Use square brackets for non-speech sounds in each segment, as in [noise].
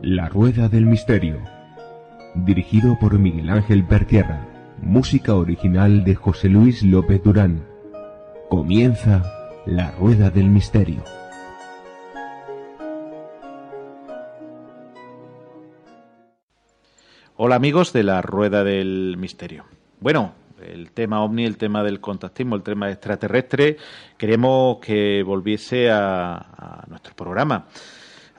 La Rueda del Misterio. Dirigido por Miguel Ángel Pertierra. Música original de José Luis López Durán. Comienza La Rueda del Misterio. Hola amigos de La Rueda del Misterio. Bueno, el tema ovni, el tema del contactismo, el tema extraterrestre, queremos que volviese a, a nuestro programa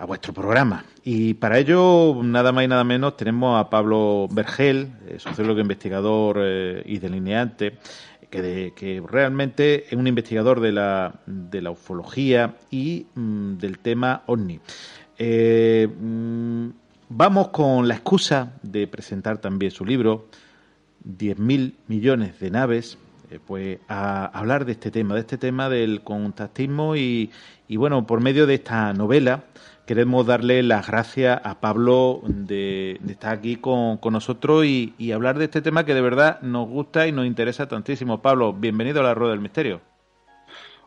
a vuestro programa. Y para ello, nada más y nada menos, tenemos a Pablo Vergel, eh, sociólogo investigador eh, y delineante, que, que, realmente es un investigador de la, de la ufología y mm, del tema OVNI. Eh, mm, vamos con la excusa de presentar también su libro, 10.000 millones de naves, pues a hablar de este tema, de este tema del contactismo y, y bueno, por medio de esta novela, queremos darle las gracias a Pablo de, estar aquí con, nosotros y, y, hablar de este tema que de verdad nos gusta y nos interesa tantísimo. Pablo, bienvenido a la Rueda del Misterio.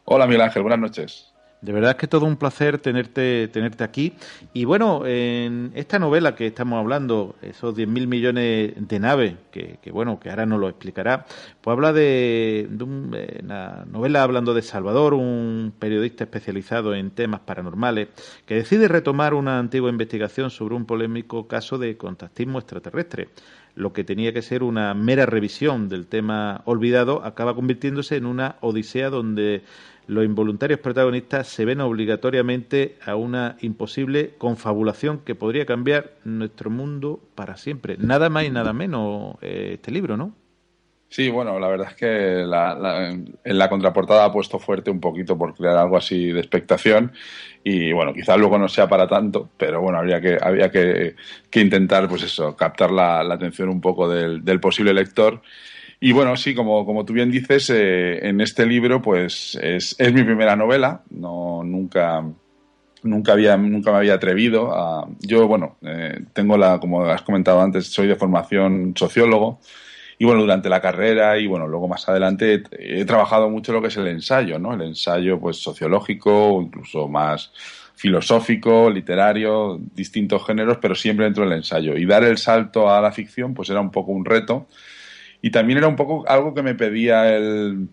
Hola Miguel Ángel, buenas noches. De verdad es que todo un placer tenerte, tenerte aquí. Y bueno, en esta novela que estamos hablando, esos 10.000 millones de naves, que, bueno, que ahora nos lo explicará, pues habla de, eh, una novela hablando de Salvador, un periodista especializado en temas paranormales, que decide retomar una antigua investigación sobre un polémico caso de contactismo extraterrestre lo que tenía que ser una mera revisión del tema olvidado acaba convirtiéndose en una odisea donde los involuntarios protagonistas se ven obligatoriamente a una imposible confabulación que podría cambiar nuestro mundo para siempre. Nada más y nada menos eh, este libro, ¿no? Sí, bueno, la verdad es que en la contraportada ha puesto fuerte un poquito por crear algo así de expectación y bueno, quizás luego no sea para tanto, pero bueno, habría que, había que, intentar, pues eso, captar la, atención un poco del, posible lector y bueno, sí, como, como tú bien dices, eh, en este libro, pues es, es, mi primera novela. No, nunca, nunca, había, nunca me había atrevido a. Yo, bueno, eh, tengo la, como has comentado antes, soy de formación sociólogo. Y bueno, durante la carrera y bueno, luego más adelante he, trabajado mucho lo que es el ensayo, ¿no? El ensayo, pues, sociológico, incluso más filosófico, literario, distintos géneros, pero siempre dentro del ensayo. Y dar el salto a la ficción, pues era un poco un reto. Y también era un poco algo que me pedía el...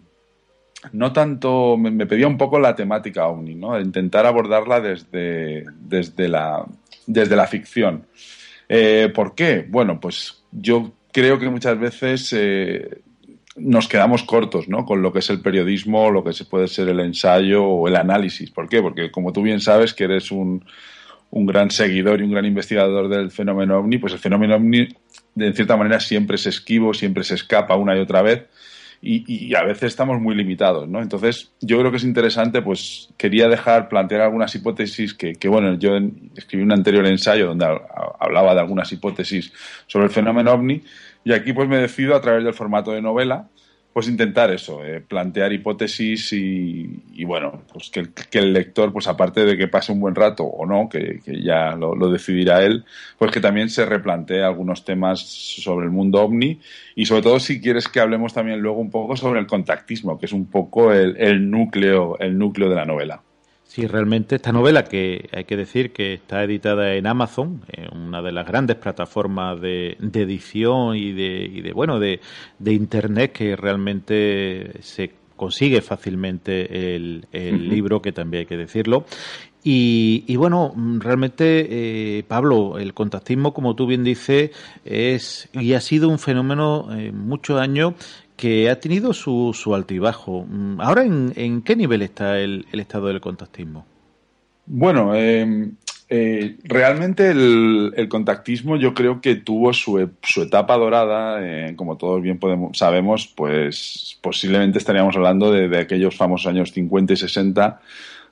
No tanto, me, pedía un poco la temática OVNI, ¿no? Intentar abordarla desde, desde, la, desde la ficción. Eh, ¿Por qué? Bueno, pues yo creo que muchas veces eh, nos quedamos cortos ¿no? con lo que es el periodismo, lo que puede ser el ensayo o el análisis. ¿Por qué? Porque como tú bien sabes que eres un, un gran seguidor y un gran investigador del fenómeno ovni, pues el fenómeno ovni de cierta manera siempre se esquivo, siempre se escapa una y otra vez y, a veces estamos muy limitados, ¿no? Entonces, yo creo que es interesante, pues quería dejar, plantear algunas hipótesis que, que bueno, yo escribí un anterior ensayo donde hablaba de algunas hipótesis sobre el fenómeno ovni y aquí pues me decido a través del formato de novela pues intentar eso, eh, plantear hipótesis y, bueno, pues que, el lector, pues aparte de que pase un buen rato o no, que, ya lo, decidirá él, pues que también se replantee algunos temas sobre el mundo ovni y sobre todo si quieres que hablemos también luego un poco sobre el contactismo, que es un poco el núcleo, el núcleo de la novela. Sí, realmente esta novela, que hay que decir que está editada en Amazon, una de las grandes plataformas de, edición y de, y de bueno de, Internet que realmente se consigue fácilmente el, libro, que también hay que decirlo. Y, bueno, realmente, eh, Pablo, el contactismo, como tú bien dices, es y ha sido un fenómeno en muchos años que ha tenido su, su altibajo. Mm, ahora, ¿en, qué nivel está el, estado del contactismo? Bueno, em, eh, realmente el, contactismo yo creo que tuvo su, e, su etapa dorada, eh, como todos bien podemos, sabemos, pues posiblemente estaríamos hablando de, aquellos famosos años 50 y 60,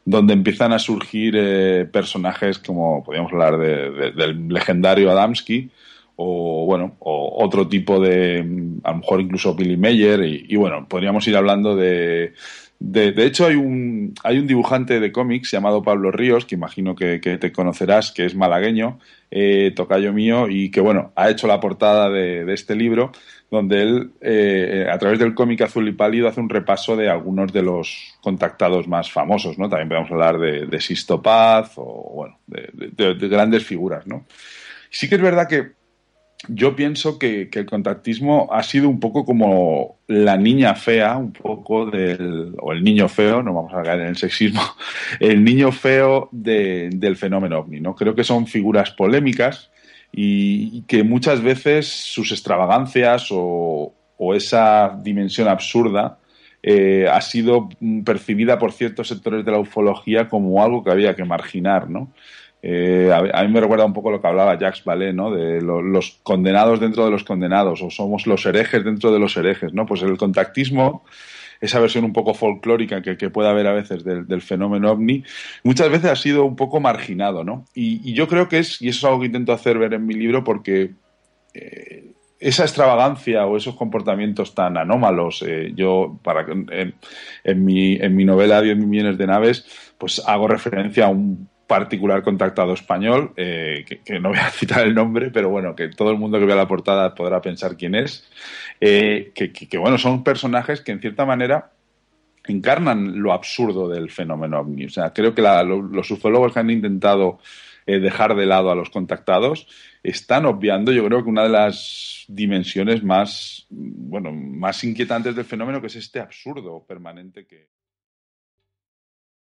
donde empiezan a surgir eh, personajes como, podríamos hablar del legendario Adamski, o bueno, o otro tipo de, a lo mejor incluso Billy Mayer, y, bueno, podríamos ir hablando de, De, hecho, hay un, hay un dibujante de cómics llamado Pablo Ríos, que imagino que, te conocerás, que es malagueño, eh, tocayo mío, y que, bueno, ha hecho la portada de, este libro, donde él, eh, a través del cómic Azul y Pálido, hace un repaso de algunos de los contactados más famosos, ¿no? También podemos hablar de, de Sisto Paz o, bueno, de, de grandes figuras, ¿no? Sí que es verdad que yo pienso que, el contactismo ha sido un poco como la niña fea, un poco del, o el niño feo, no vamos a caer en el sexismo, [laughs] el niño feo del fenómeno ovni, ¿no? Creo que son figuras polémicas y, que muchas veces sus extravagancias o, esa dimensión absurda eh, ha sido percibida por ciertos sectores de la ufología como algo que había que marginar, ¿no? Eh, a, mí me recuerda un poco lo que hablaba Jacques Vallée, ¿no? De los condenados dentro de los condenados, o somos los herejes dentro de los herejes, ¿no? Pues el contactismo, esa versión un poco folclórica que, puede haber a veces del, fenómeno ovni, muchas veces ha sido un poco marginado, ¿no? Y, yo creo que es, y eso es algo que intento hacer ver en mi libro, porque eh, esa extravagancia o esos comportamientos tan anómalos, eh, yo para en, mi, en mi novela 10 millones de naves, pues hago referencia a un particular contactado español, eh, que, no voy a [laughs] citar el nombre, pero bueno, que todo el mundo que vea la portada podrá pensar quién es, eh, que, bueno, son personajes que en cierta manera encarnan lo absurdo del fenómeno ovni. O sea, creo que los ufólogos que han intentado eh, dejar de lado a los contactados están obviando, yo creo que una de las dimensiones más, bueno, más inquietantes del fenómeno, que es este absurdo permanente que...